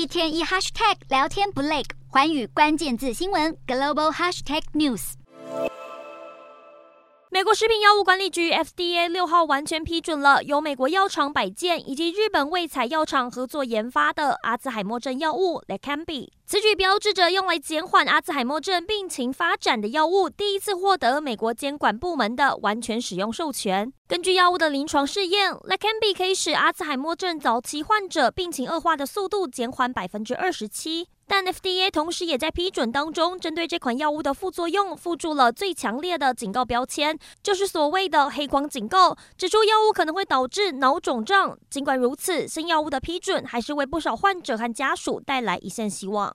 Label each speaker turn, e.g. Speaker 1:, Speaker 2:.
Speaker 1: 一天一 hashtag 聊天不累，寰宇关键字新闻 global hashtag news。
Speaker 2: 美国食品药物管理局 FDA 六号完全批准了由美国药厂百健以及日本卫彩药厂合作研发的阿兹海默症药物 Leqembi。此举标志着用来减缓阿兹海默症病情发展的药物第一次获得美国监管部门的完全使用授权。根据药物的临床试验 lecambi 可以使阿兹海默症早期患者病情恶化的速度减缓百分之二十七。但 FDA 同时也在批准当中，针对这款药物的副作用附注了最强烈的警告标签，就是所谓的黑光警告，指出药物可能会导致脑肿胀。尽管如此，新药物的批准还是为不少患者和家属带来一线希望。